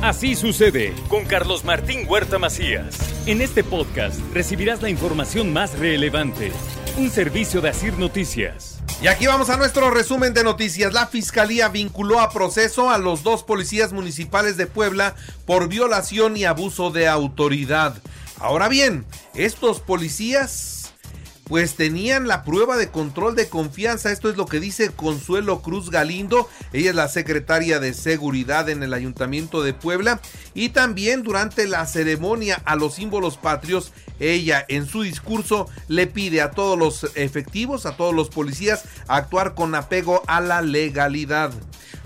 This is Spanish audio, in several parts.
Así sucede con Carlos Martín Huerta Macías. En este podcast recibirás la información más relevante. Un servicio de Asir Noticias. Y aquí vamos a nuestro resumen de noticias. La fiscalía vinculó a proceso a los dos policías municipales de Puebla por violación y abuso de autoridad. Ahora bien, estos policías pues tenían la prueba de control de confianza. Esto es lo que dice Consuelo Cruz Galindo. Ella es la secretaria de Seguridad en el Ayuntamiento de Puebla. Y también durante la ceremonia a los símbolos patrios, ella en su discurso le pide a todos los efectivos, a todos los policías, actuar con apego a la legalidad.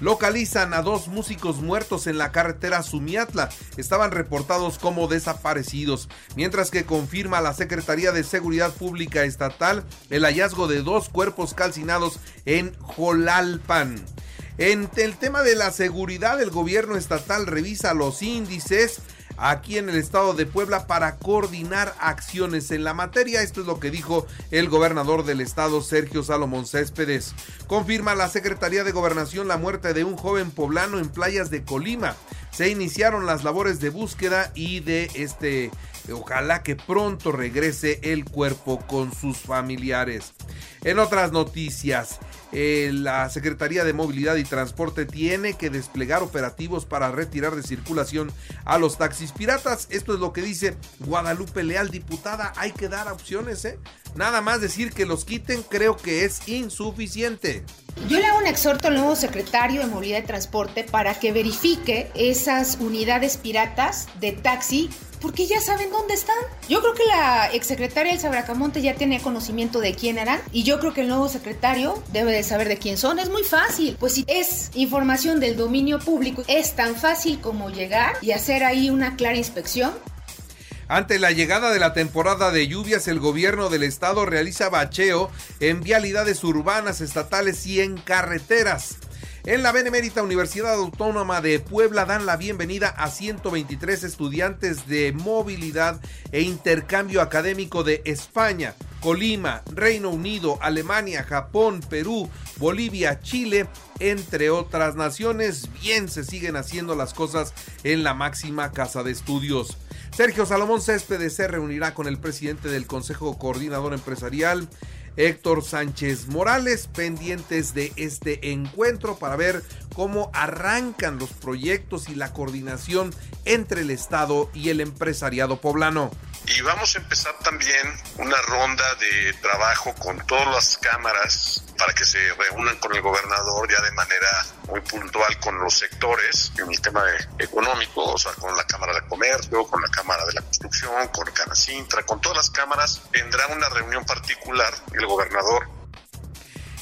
Localizan a dos músicos muertos en la carretera Sumiatla. Estaban reportados como desaparecidos, mientras que confirma la Secretaría de Seguridad Pública Estatal el hallazgo de dos cuerpos calcinados en Jolalpan. En el tema de la seguridad, el gobierno estatal revisa los índices aquí en el estado de Puebla para coordinar acciones en la materia. Esto es lo que dijo el gobernador del estado, Sergio Salomón Céspedes. Confirma la Secretaría de Gobernación la muerte de un joven poblano en playas de Colima. Se iniciaron las labores de búsqueda y de este Ojalá que pronto regrese el cuerpo con sus familiares. En otras noticias, eh, la Secretaría de Movilidad y Transporte tiene que desplegar operativos para retirar de circulación a los taxis piratas. Esto es lo que dice Guadalupe Leal, diputada. Hay que dar opciones, ¿eh? Nada más decir que los quiten creo que es insuficiente. Yo le hago un exhorto al nuevo secretario de Movilidad y Transporte para que verifique esas unidades piratas de taxi porque ya saben dónde están. Yo creo que la exsecretaria Elsa Bracamonte ya tenía conocimiento de quién eran y yo creo que el nuevo secretario debe de saber de quién son. Es muy fácil, pues si es información del dominio público, es tan fácil como llegar y hacer ahí una clara inspección. Ante la llegada de la temporada de lluvias, el gobierno del estado realiza bacheo en vialidades urbanas, estatales y en carreteras. En la Benemérita Universidad Autónoma de Puebla dan la bienvenida a 123 estudiantes de movilidad e intercambio académico de España, Colima, Reino Unido, Alemania, Japón, Perú, Bolivia, Chile, entre otras naciones. Bien se siguen haciendo las cosas en la máxima casa de estudios. Sergio Salomón Céspedes se reunirá con el presidente del Consejo Coordinador Empresarial Héctor Sánchez Morales, pendientes de este encuentro para ver cómo arrancan los proyectos y la coordinación entre el Estado y el empresariado poblano. Y vamos a empezar también una ronda de trabajo con todas las cámaras para que se reúnan con el gobernador ya de manera muy puntual con los sectores en el tema económico, o sea, con la Cámara de Comercio, con la Cámara de la Construcción, con Canacintra, con todas las cámaras, vendrá una reunión particular el gobernador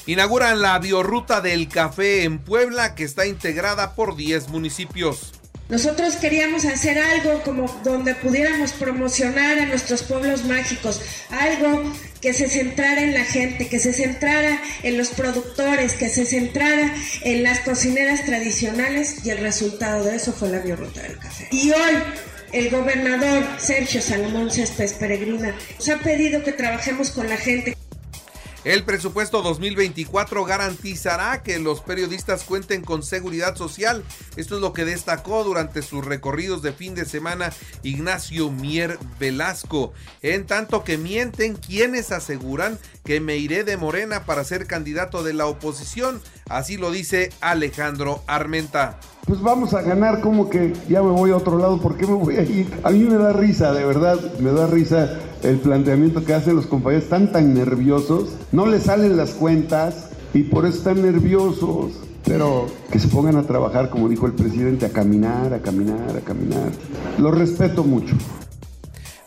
Inauguran la biorruta del café en Puebla que está integrada por 10 municipios. Nosotros queríamos hacer algo como donde pudiéramos promocionar a nuestros pueblos mágicos, algo que se centrara en la gente, que se centrara en los productores, que se centrara en las cocineras tradicionales y el resultado de eso fue la biorruta del café. Y hoy el gobernador Sergio Salomón Céspedes Peregrina nos ha pedido que trabajemos con la gente. El presupuesto 2024 garantizará que los periodistas cuenten con seguridad social. Esto es lo que destacó durante sus recorridos de fin de semana Ignacio Mier Velasco. En tanto que mienten quienes aseguran que me iré de Morena para ser candidato de la oposición. Así lo dice Alejandro Armenta pues vamos a ganar, como que ya me voy a otro lado, ¿por qué me voy a ir? A mí me da risa, de verdad, me da risa el planteamiento que hacen los compañeros, están tan nerviosos, no les salen las cuentas y por eso están nerviosos. Pero que se pongan a trabajar, como dijo el presidente, a caminar, a caminar, a caminar. Lo respeto mucho.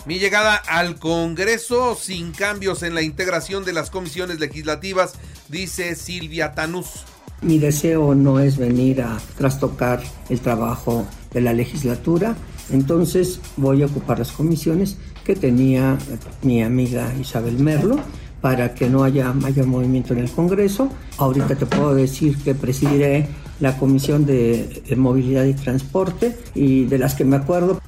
Mi llegada al Congreso sin cambios en la integración de las comisiones legislativas, dice Silvia Tanús. Mi deseo no es venir a trastocar el trabajo de la legislatura, entonces voy a ocupar las comisiones que tenía mi amiga Isabel Merlo para que no haya mayor movimiento en el Congreso. Ahorita te puedo decir que presidiré la Comisión de, Movilidad y Transporte y de las que me acuerdo.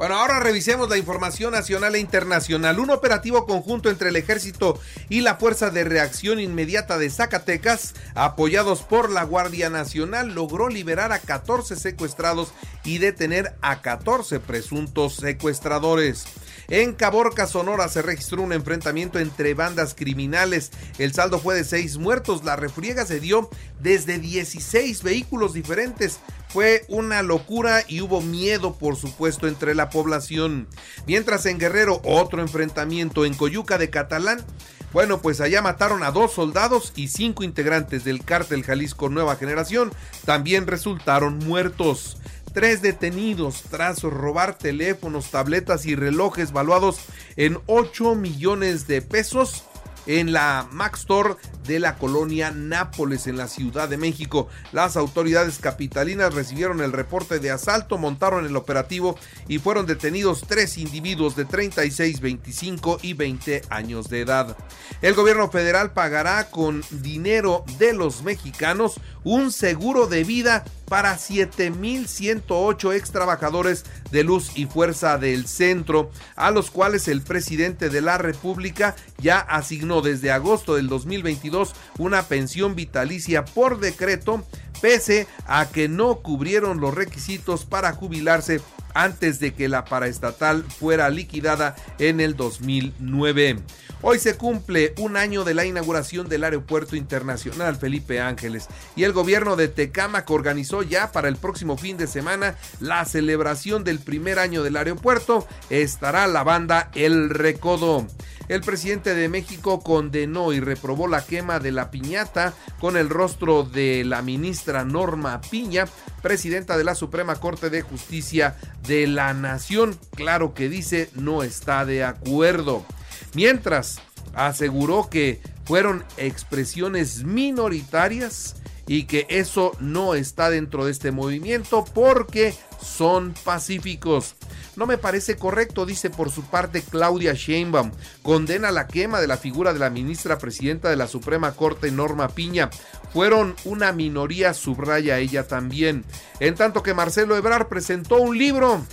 Bueno, ahora revisemos la información nacional e internacional. Un operativo conjunto entre el ejército y la Fuerza de Reacción Inmediata de Zacatecas, apoyados por la Guardia Nacional, logró liberar a 14 secuestrados y detener a 14 presuntos secuestradores. En Caborca, Sonora, se registró un enfrentamiento entre bandas criminales. El saldo fue de seis muertos. La refriega se dio desde 16 vehículos diferentes. Fue una locura y hubo miedo, por supuesto, entre la población. Mientras en Guerrero, otro enfrentamiento en Coyuca de Catalán. Bueno, pues allá mataron a dos soldados y cinco integrantes del cártel Jalisco Nueva Generación también resultaron muertos. Tres detenidos tras robar teléfonos, tabletas y relojes valuados en 8 millones de pesos en la Max Store de la colonia Nápoles en la Ciudad de México. Las autoridades capitalinas recibieron el reporte de asalto, montaron el operativo y fueron detenidos tres individuos de 36, 25 y 20 años de edad. El gobierno federal pagará con dinero de los mexicanos un seguro de vida para 7.108 ex trabajadores de luz y fuerza del centro, a los cuales el presidente de la República ya asignó desde agosto del 2022 una pensión vitalicia por decreto, pese a que no cubrieron los requisitos para jubilarse antes de que la paraestatal fuera liquidada en el 2009. Hoy se cumple un año de la inauguración del Aeropuerto Internacional Felipe Ángeles y el gobierno de Tecámac organizó ya para el próximo fin de semana la celebración del primer año del aeropuerto. Estará la banda El Recodo. El presidente de México condenó y reprobó la quema de la piñata con el rostro de la ministra Norma Piña, presidenta de la Suprema Corte de Justicia de la Nación. Claro que dice no está de acuerdo mientras aseguró que fueron expresiones minoritarias y que eso no está dentro de este movimiento porque son pacíficos. No me parece correcto, dice por su parte Claudia Sheinbaum. Condena la quema de la figura de la ministra presidenta de la Suprema Corte, Norma Piña. Fueron una minoría, subraya ella también. En tanto que Marcelo Ebrar presentó un libro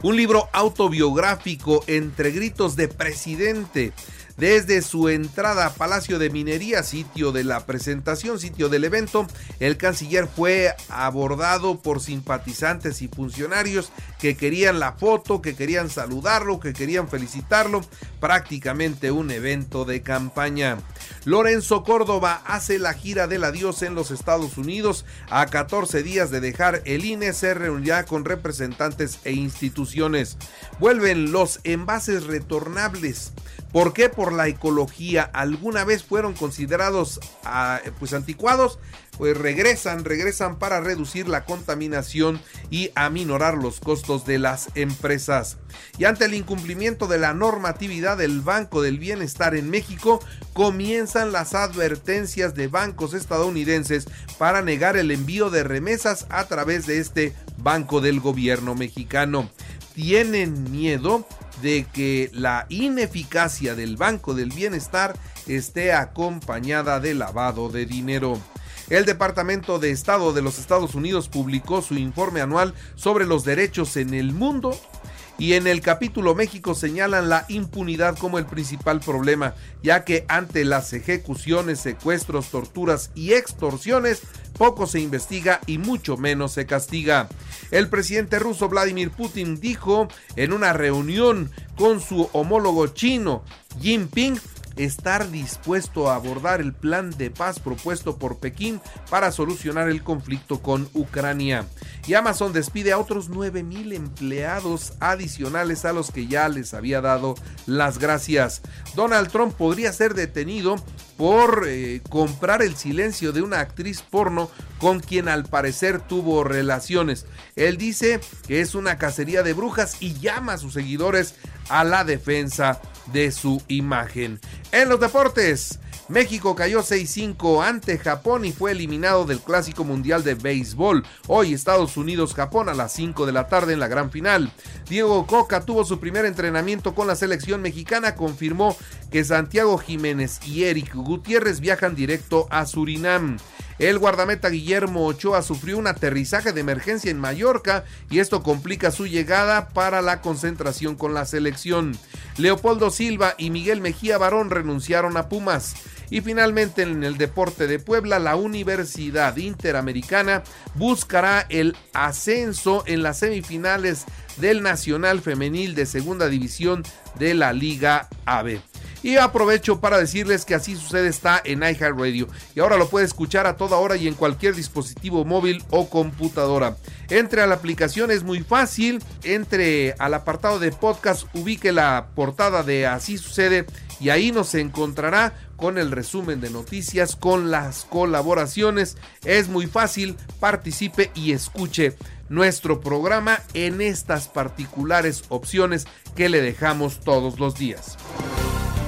un libro autobiográfico entre gritos de presidente desde su entrada a Palacio de Minería, sitio de la presentación, sitio del evento, el canciller fue abordado por simpatizantes y funcionarios que querían la foto, que querían saludarlo, que querían felicitarlo, prácticamente un evento de campaña. Lorenzo Córdoba hace la gira del adiós en los Estados Unidos. A 14 días de dejar el INE se reunirá con representantes e instituciones. Vuelven los envases retornables. ¿Por qué? Por la ecología. Alguna vez fueron considerados ah, pues anticuados, pues regresan, regresan para reducir la contaminación y aminorar los costos de las empresas. Y ante el incumplimiento de la normatividad del Banco del Bienestar en México, comienzan las advertencias de bancos estadounidenses para negar el envío de remesas a través de este banco del gobierno mexicano. Tienen miedo de que la ineficacia del Banco del Bienestar esté acompañada de lavado de dinero. El Departamento de Estado de los Estados Unidos publicó su informe anual sobre los derechos en el mundo y en el capítulo México señalan la impunidad como el principal problema, ya que ante las ejecuciones, secuestros, torturas y extorsiones, poco se investiga y mucho menos se castiga. El presidente ruso Vladimir Putin dijo en una reunión con su homólogo chino, Jinping, estar dispuesto a abordar el plan de paz propuesto por Pekín para solucionar el conflicto con Ucrania. Y Amazon despide a otros 9 mil empleados adicionales a los que ya les había dado las gracias. Donald Trump podría ser detenido por eh, comprar el silencio de una actriz porno con quien al parecer tuvo relaciones. Él dice que es una cacería de brujas y llama a sus seguidores a la defensa de su imagen. En los deportes, México cayó 6-5 ante Japón y fue eliminado del Clásico Mundial de Béisbol. Hoy Estados Unidos-Japón a las 5 de la tarde en la gran final. Diego Coca tuvo su primer entrenamiento con la selección mexicana, confirmó que Santiago Jiménez y Eric Gutiérrez viajan directo a Surinam. El guardameta Guillermo Ochoa sufrió un aterrizaje de emergencia en Mallorca y esto complica su llegada para la concentración con la selección. Leopoldo Silva y Miguel Mejía Barón renunciaron a Pumas. Y finalmente en el deporte de Puebla, la Universidad Interamericana buscará el ascenso en las semifinales del Nacional Femenil de Segunda División de la Liga AB. Y aprovecho para decirles que así sucede está en iHeartRadio. Y ahora lo puede escuchar a toda hora y en cualquier dispositivo móvil o computadora. Entre a la aplicación, es muy fácil. Entre al apartado de podcast, ubique la portada de Así sucede y ahí nos encontrará con el resumen de noticias, con las colaboraciones. Es muy fácil, participe y escuche nuestro programa en estas particulares opciones que le dejamos todos los días.